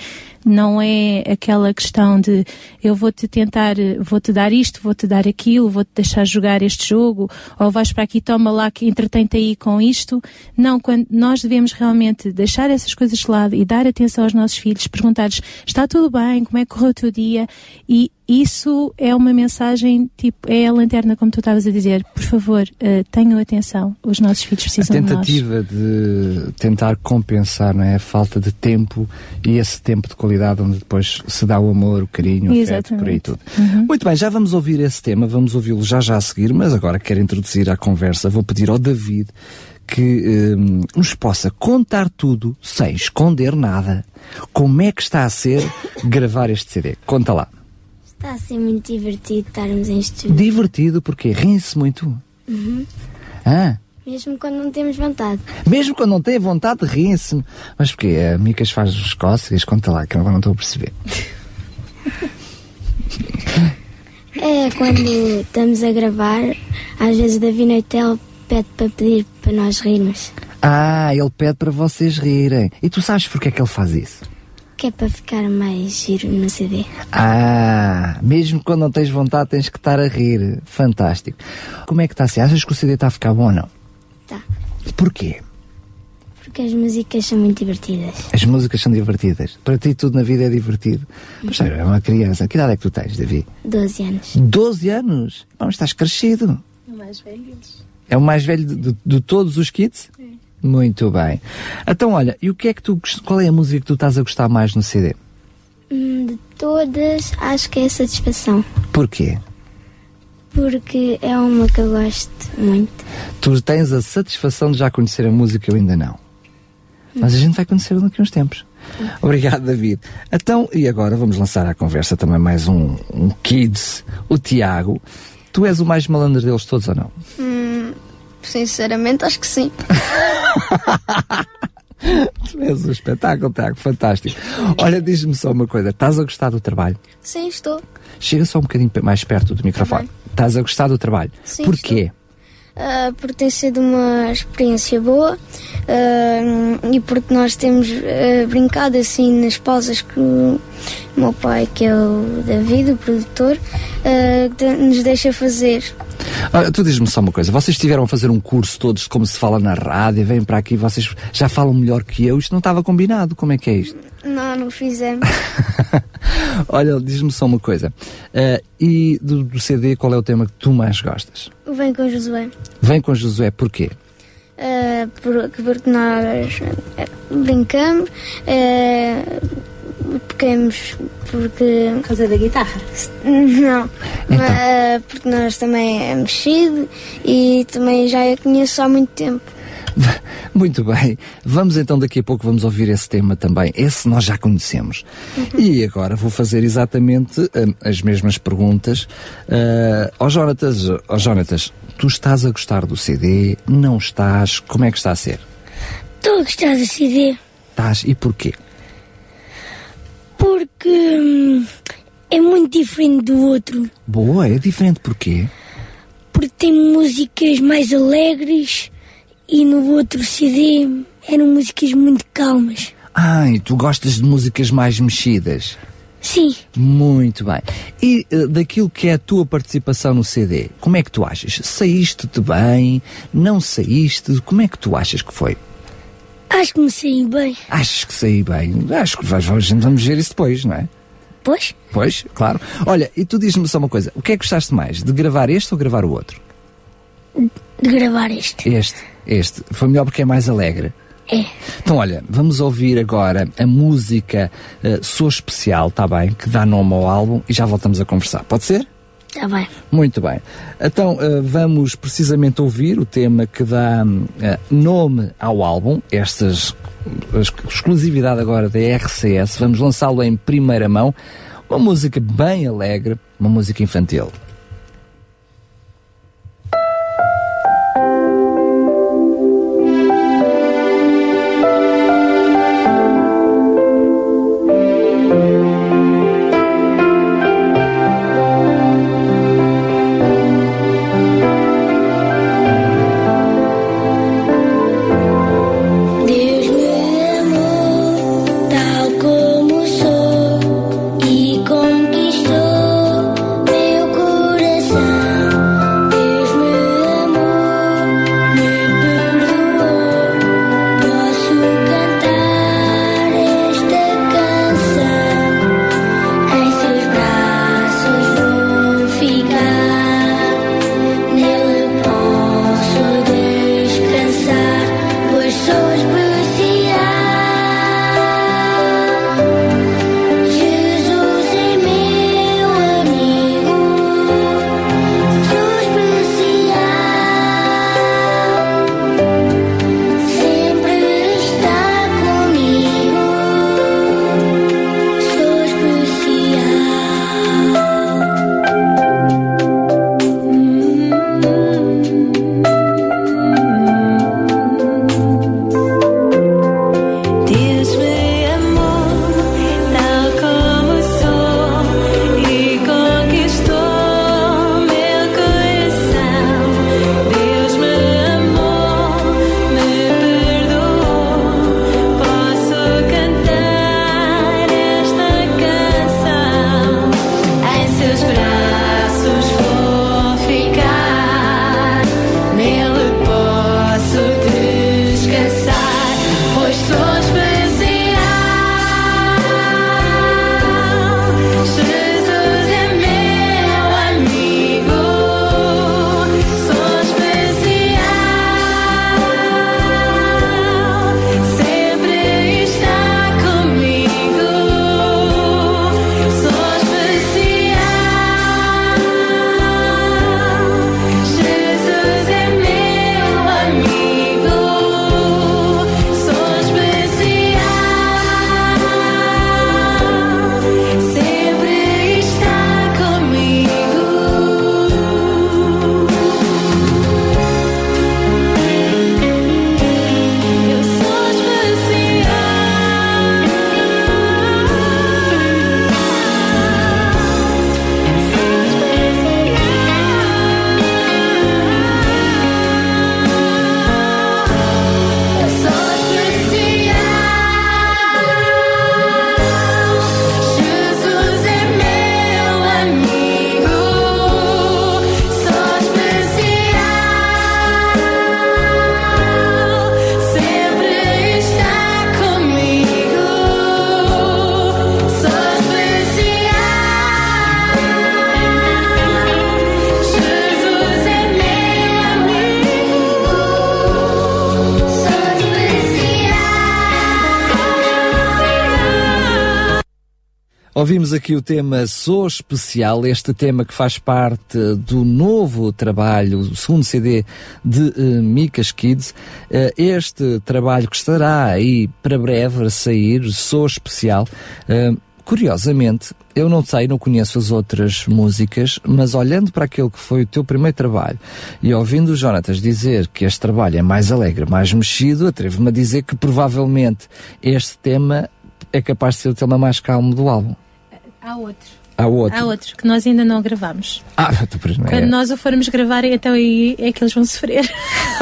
Não é aquela questão de eu vou-te tentar, vou-te dar isto, vou-te dar aquilo, vou-te deixar jogar este jogo, ou vais para aqui, toma lá, que entretém-te aí com isto. Não, quando nós devemos realmente deixar essas coisas de lado e dar atenção aos nossos filhos, perguntar-lhes, está tudo bem, como é que correu o teu dia? E isso é uma mensagem, tipo, é a lanterna, como tu estavas a dizer. Por favor, uh, tenham atenção. Os nossos filhos precisam de nós. A tentativa de, tentar compensar não é? a falta de tempo e esse tempo de qualidade onde depois se dá o amor, o carinho, o afeto, por aí tudo. Uhum. Muito bem, já vamos ouvir esse tema, vamos ouvi-lo já já a seguir, mas agora quero introduzir à conversa, vou pedir ao David que um, nos possa contar tudo sem esconder nada. Como é que está a ser gravar este CD? Conta lá. Está a ser muito divertido estarmos em estúdio. Divertido porque riem-se muito. Uhum. Ah. Mesmo quando não temos vontade. Mesmo quando não tem vontade, riem-se. Mas porquê? A Micas faz os cócegas? Conta lá, que eu não estou a perceber. é quando estamos a gravar, às vezes Davi Noitel pede para pedir para nós rirmos. Ah, ele pede para vocês rirem. E tu sabes porque é que ele faz isso? Que é para ficar mais giro no CD. Ah, mesmo quando não tens vontade tens que estar a rir. Fantástico. Como é que está a ser? Achas que o CD está a ficar bom ou não? Tá. Porquê? Porque as músicas são muito divertidas. As músicas são divertidas. Para ti tudo na vida é divertido. Mas é uma criança. Que idade é que tu tens, Davi? 12 anos. 12 anos? Não, estás crescido. O mais velho deles. É o mais velho de, de- de todos os kids? Muito bem. Então, olha, e o que é que tu, qual é a música que tu estás a gostar mais no CD? Hum, De todas, acho que é a satisfação. Porquê? Porque é uma que eu gosto muito. Tu tens a satisfação de já conhecer a música, eu ainda não. Mas a gente vai conhecer daqui a uns tempos. Obrigado, David. Então, e agora vamos lançar à conversa também mais um, um Kids, o Tiago. Tu és o mais malandro deles todos ou não? Hum, sinceramente, acho que sim. Tu és um espetáculo, Tiago, fantástico. Olha, diz-me só uma coisa, estás a gostar do trabalho? Sim, estou. Chega só um bocadinho mais perto do microfone. Estás a gostar do trabalho? Sim, Porquê? Ah, porque tem sido uma experiência boa ah, e porque nós temos ah, brincado assim nas pausas que o meu pai, que é o David, o produtor, ah, que nos deixa fazer. Olha, tu diz-me só uma coisa, vocês estiveram a fazer um curso todos de como se fala na rádio, vêm para aqui, vocês já falam melhor que eu, isto não estava combinado, como é que é isto? Não, não fizemos. Olha, diz-me só uma coisa, eh, e do, do CD qual é o tema que tu mais gostas? Vem com Josué. Vem com Josué, porquê? Ah, porque, porque nós ah, brincamos, ah, pequemos porque Por causa da guitarra. Não, Então. mas, porque nós também é mexido e também já a conheço há muito tempo. Muito bem, vamos então daqui a pouco vamos ouvir esse tema também, esse nós já conhecemos. E agora vou fazer exatamente hum, as mesmas perguntas uh, ao Jonatas. Ao Jonatas, tu estás a gostar do CD? Não estás? Como é que está a ser? Estou a gostar do CD Estás e porquê? Porque hum, é muito diferente do outro. Boa, é diferente porquê? Porque tem músicas mais alegres e no outro CD eram músicas muito calmas. Ah, e tu gostas de músicas mais mexidas? Sim, Muito bem. E eh, daquilo que é a tua participação no CD, como é que tu achas? Saíste-te bem? Não saíste? Como é que tu achas que foi? Acho que me saí bem. Achas que saí bem? Acho que vais, vamos, vamos ver isso depois, não é? Pois, Pois, claro. Olha, e tu diz-me só uma coisa: o que é que gostaste mais? De gravar este ou gravar o outro? de gravar este. Este, este. Foi melhor porque é mais alegre. É. Então, olha, vamos ouvir agora a música uh, Sou Especial, tá bem? Que dá nome ao álbum e já voltamos a conversar. Pode ser? Tá bem. Muito bem. Então eh, vamos precisamente ouvir o tema que dá eh, nome ao álbum, estas exclusividade agora da RCS. Vamos lançá-lo em primeira mão. Uma música bem alegre, uma música infantil. Ouvimos aqui o tema Sou Especial, este tema que faz parte do novo trabalho, o segundo CD de uh, Micas Kids. Uh, este trabalho que estará aí para breve a sair, Sou Especial. Uh, curiosamente, eu não sei, não conheço as outras músicas, mas olhando para aquele que foi o teu primeiro trabalho e ouvindo o Jonatas dizer que este trabalho é mais alegre, mais mexido, atrevo-me a dizer que provavelmente este tema é capaz de ser o tema mais calmo do álbum. Há outro. Há outro. Há outro que nós ainda não gravamos. Ah, tu não é. Quando nós o formos gravar, então aí é que eles vão sofrer.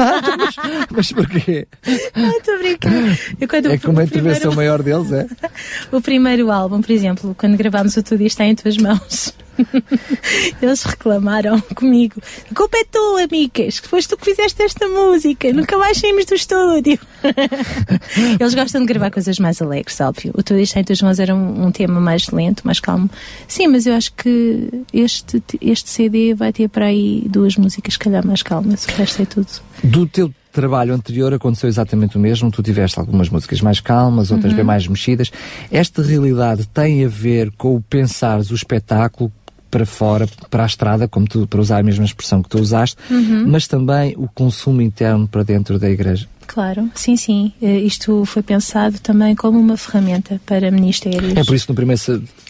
mas, mas porquê? Não, estou a brincar. Eu, quando é como a intervenção primeiro... maior deles, é? o primeiro álbum, por exemplo, quando gravámos o Tudo Isto Está em Tuas Mãos. Eles reclamaram comigo. A culpa é tua, amigas, que foste tu que fizeste esta música. Nunca mais saímos do estúdio. Eles gostam de gravar coisas mais alegres, óbvio. O Tudo Isto em Tuas Mãos era um, um, tema mais lento, mais calmo. Sim, mas eu acho que este, este CD vai ter para aí duas músicas, se calhar, mais calmas. O resto é tudo. Do teu trabalho anterior aconteceu exatamente o mesmo. Tu tiveste algumas músicas mais calmas, outras uhum. bem mais mexidas. Esta realidade tem a ver com o pensares o espetáculo para fora, para a estrada, como tu, para usar a mesma expressão que tu usaste, uhum. mas também o consumo interno para dentro da igreja. Claro, sim, sim. Eh, isto foi pensado também como uma ferramenta para ministérios. É por isso que no primeiro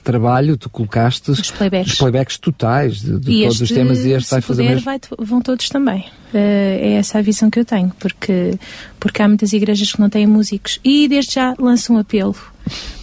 trabalho tu colocaste os playbacks, os playbacks totais de, de todos os temas e este vai fazer puder, vai, vão todos também. Eh, é essa a visão que eu tenho, porque, porque há muitas igrejas que não têm músicos. E desde já lanço um apelo.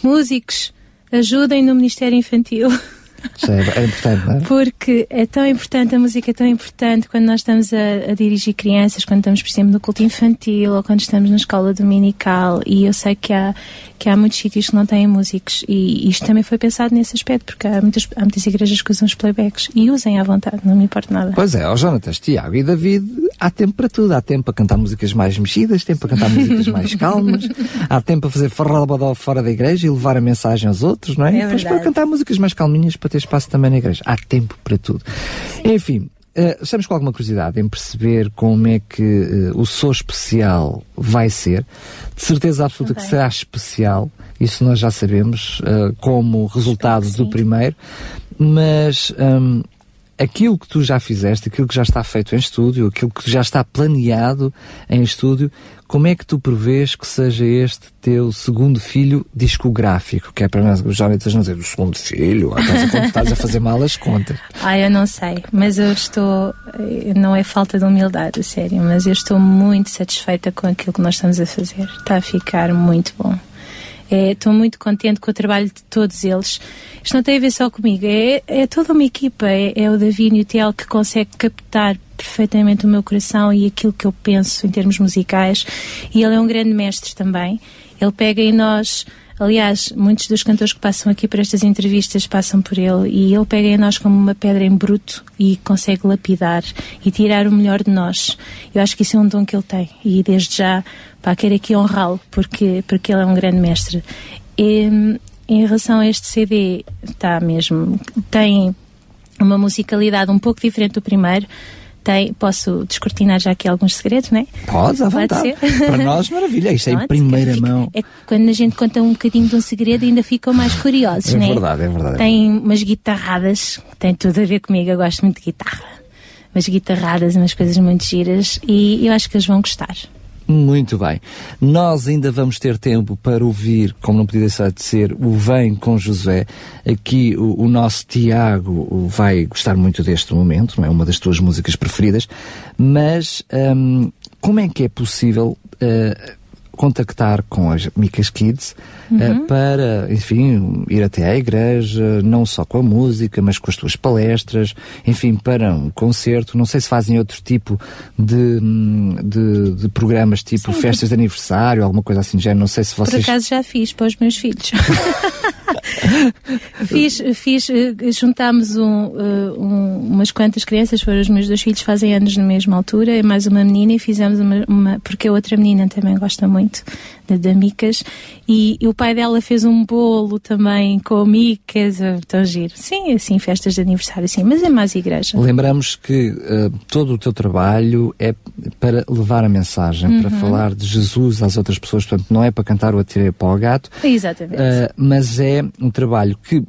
Músicos, ajudem no Ministério Infantil. É, é, importante, não é? Porque é tão importante, a música é tão importante quando nós estamos a, a, dirigir crianças, quando estamos, por exemplo, no culto infantil ou quando estamos na escola dominical. E eu sei que há, que há muitos sítios que não têm músicos. E isto também foi pensado nesse aspecto, porque há muitas, há muitas igrejas que usam os playbacks e usem à vontade, não me importa nada. Pois é, ó Jonatas, Tiago e David, há tempo para tudo. Há tempo para cantar músicas mais mexidas, tempo para cantar músicas mais calmas, há tempo para fazer farrabadó fora da igreja e levar a mensagem aos outros, não é? é Depois para cantar músicas mais calminhas para ter espaço também na igreja. Há tempo para tudo. Sim. Enfim, Uh, estamos com alguma curiosidade em perceber como é que uh, o Sou Especial vai ser. De certeza absoluta okay. que será especial, isso nós já sabemos, uh, como resultado do primeiro, mas um, aquilo que tu já fizeste, aquilo que já está feito em estúdio, aquilo que já está planeado em estúdio, como é que tu prevês que seja este teu segundo filho discográfico? Que é para nós, os jovens não dizer o segundo filho, estás a, estás a fazer mal as contas. Ah, eu não sei, mas eu estou, não é falta de humildade, sério, mas eu estou muito satisfeita com aquilo que nós estamos a fazer. Está a ficar muito bom. Estou é, muito contente com o trabalho de todos eles. Isto não tem a ver só comigo, é, é toda uma equipa. É, é o Davi e o Tiel que consegue captar perfeitamente o meu coração e aquilo que eu penso em termos musicais. E ele é um grande mestre também. Ele pega em nós. Aliás, muitos dos cantores que passam aqui por estas entrevistas passam por ele e ele pega em nós como uma pedra em bruto e consegue lapidar e tirar o melhor de nós. Eu acho que isso é um dom que ele tem e desde já pá, quero aqui honrá-lo porque, porque ele é um grande mestre. E, em relação a este CD, está mesmo, tem uma musicalidade um pouco diferente do primeiro, tem, posso descortinar já aqui alguns segredos, não é? Podes, à Pode vontade. Para nós, maravilha, isto é em primeira mão. É quando a gente conta um bocadinho de um segredo ainda ficam mais curiosos, é não é? Verdade, é verdade. Tem umas guitarradas, tem tudo a ver comigo, eu gosto muito de guitarra. Umas guitarradas, umas coisas muito giras e eu acho que eles vão gostar. Muito bem. Nós ainda vamos ter tempo para ouvir, como não podia deixar de ser, o Vem com José. Aqui o, o nosso Tiago vai gostar muito deste momento, não é uma das tuas músicas preferidas, mas hum, como é que é possível uh, contactar com as Micas Kids eh, uhum. uh, para, enfim, ir até à igreja, não só com a música, mas com as tuas palestras, enfim, para um concerto. Não sei se fazem outro tipo de, de, de programas, tipo Sim, festas de aniversário, alguma coisa assim, já não sei se vocês... Por acaso já fiz para os meus filhos. fiz, fiz, eh, juntámos um, um, umas quantas crianças, foram os meus dois filhos, fazem anos na mesma altura, mais uma menina, e fizemos uma, uma porque a outra menina também gosta muito da, Micas e, e, o pai dela fez um bolo também com Micas, tão giro. Sim, assim, festas de aniversário, sim, mas é mais igreja. Lembramos que uh, todo o teu trabalho é para levar a mensagem, uhum. para falar de Jesus às outras pessoas, portanto, não é para cantar o atirei para o gato. Exatamente. Uh, mas é um trabalho que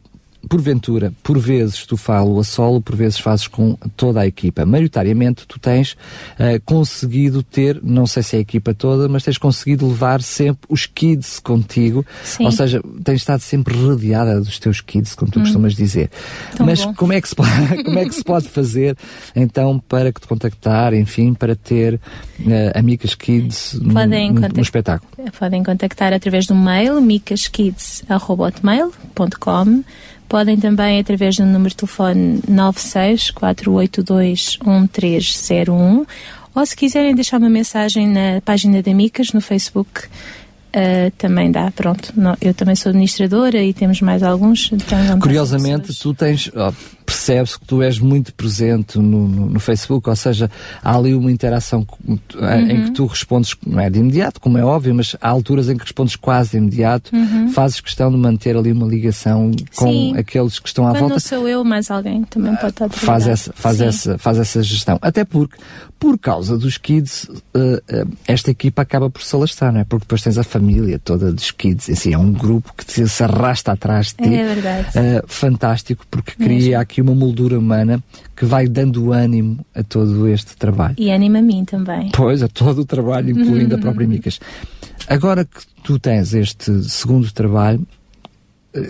porventura, por vezes tu falo a solo, por vezes fazes com toda a equipa. Maioritariamente tu tens uh, conseguido ter, não sei se é a equipa toda, mas tens conseguido levar sempre os kids contigo. Sim. Ou seja, tens estado sempre rodeada dos teus kids, como tu hum. costumas dizer. Tão mas como é, que se pode, como é que se pode fazer então para que te contactar, enfim, para ter uh, amigas kids podem no, no, espetáculo? Podem contactar através do mail micaskids.com Podem também, através do número de telefone 964821301 ou se quiserem deixar uma mensagem na página da Micas no Facebook, uh, também dá. Pronto, não, eu também sou administradora e temos mais alguns. Então Curiosamente, tu tens, oh, percebe-se que tu és muito presente no, no, no, Facebook, ou seja, há ali uma interação uhum. em que tu respondes, não é de imediato, como é óbvio, mas há alturas em que respondes quase de imediato, uhum. fazes questão de manter ali uma ligação com Sim. aqueles que estão à Quando volta. não sou eu, mas alguém também pode estar faz essa, faz essa Faz essa gestão. Até porque, por causa dos kids, uh, uh, esta equipa acaba por se alastrar, não é? Porque depois tens a família toda dos kids, assim, é um grupo que se arrasta atrás de ti. É verdade. Fantástico, porque cria aqui aqui uma moldura humana que vai dando ânimo a todo este trabalho. E anima a mim também. Pois, a todo o trabalho, incluindo a própria Micas. Agora que tu tens este segundo trabalho,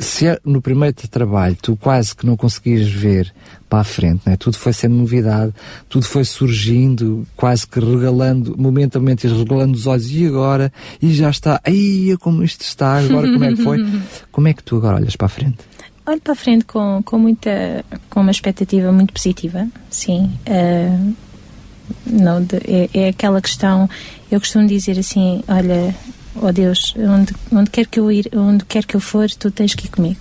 se é no primeiro trabalho tu quase que não conseguias ver para a frente, né? tudo foi sendo novidade, tudo foi surgindo, quase que regalando, momentaneamente regalando os olhos, e agora? E já está, aí como isto está, agora como é que foi? como é que tu agora olhas para a frente? Olho para a frente com, com muita com uma expectativa muito positiva sim. Uh, não de, é, é, aquela questão eu costumo dizer assim olha oh Deus onde onde quer que eu ir onde quer que eu for tu tens que ir comigo.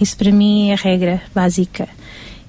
Isso para mim é a regra básica.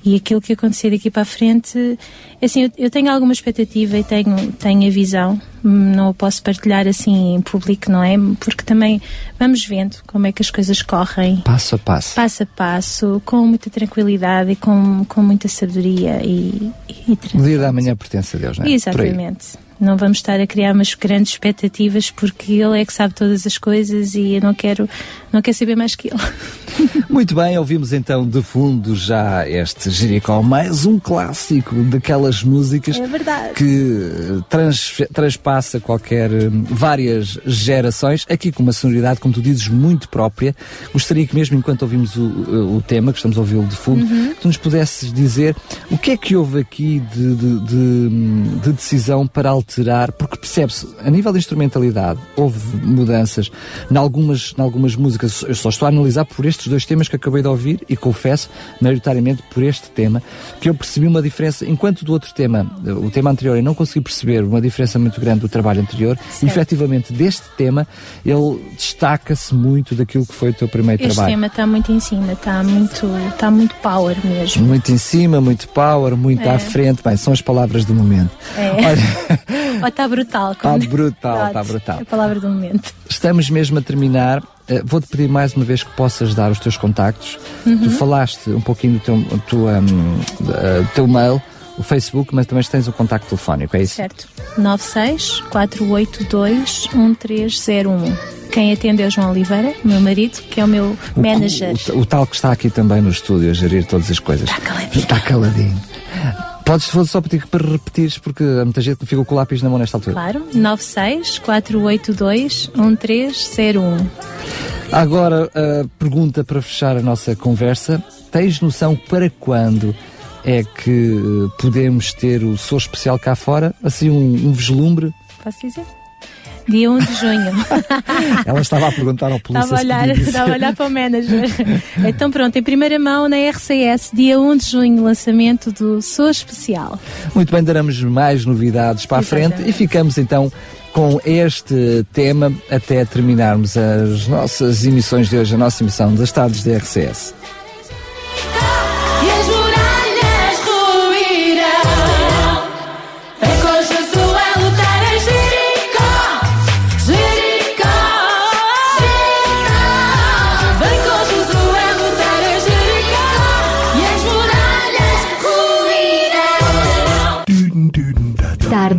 E aquilo que acontecer daqui para a frente, assim, eu, eu, tenho alguma expectativa e tenho, tenho a visão, não posso partilhar assim em público, não é? Porque também vamos vendo como é que as coisas correm. Passo a passo. Passo a passo, com muita tranquilidade e com, com muita sabedoria e, e O dia da manhã pertence a Deus, não é? Exatamente. Não vamos estar a criar umas grandes expectativas porque ele é que sabe todas as coisas e eu não quero, não quero saber mais que ele. Muito bem, ouvimos então de fundo já este Jericó, mais um clássico daquelas músicas é que trans, transpassa qualquer várias gerações, aqui com uma sonoridade, como tu dizes, muito própria. Gostaria que mesmo enquanto ouvimos o, o tema, que estamos a ouvi-lo de fundo, uhum. tu nos pudesses dizer o que é que houve aqui de, de, de, de decisão para alterar, porque percebe-se, a nível de instrumentalidade, houve mudanças em algumas, em algumas músicas. Eu só estou a analisar por estes dois temas que acabei de ouvir e confesso, maioritariamente por este tema, que eu percebi uma diferença, enquanto do outro tema, o tema anterior, eu não consegui perceber uma diferença muito grande do trabalho anterior, e efetivamente deste tema, ele destaca-se muito daquilo que foi o teu primeiro este trabalho. Este tema está muito em cima, está muito, está muito power mesmo. Muito em cima, muito power, muito é. à frente. Bem, são as palavras do momento. É. Olha, está brutal. Está brutal, está brutal. É a palavra do momento. Estamos mesmo a terminar. Uh, Vou-te pedir mais uma vez que possas dar os teus contactos. Uhum. Tu falaste um pouquinho do teu, do, um, uh, teu mail, o Facebook, mas também tens o contacto telefónico, é isso? Certo. 96 482 1301. Quem atende é o João Oliveira, meu marido, que é o meu o, manager. O, o, o, tal que está aqui também no estúdio a gerir todas as coisas. Está caladinho. Está caladinho. Podes só pedir para repetires, porque muita gente fica com o lápis na mão nesta altura. Claro, 96 482 1301. Agora, a pergunta para fechar a nossa conversa: tens noção para quando é que podemos ter o Sou Especial cá fora? Assim, um, um vislumbre? Posso dizer? Dia 1 de junho. Ela estava a perguntar ao polícia. Estava a olhar, estava a olhar para o manager. Então pronto, em primeira mão na RCS, dia 1 de junho, lançamento do Sou Especial. Muito bem, daremos mais novidades para Exatamente. a frente e ficamos então com este tema até terminarmos as nossas emissões de hoje, a nossa emissão das tardes da RCS.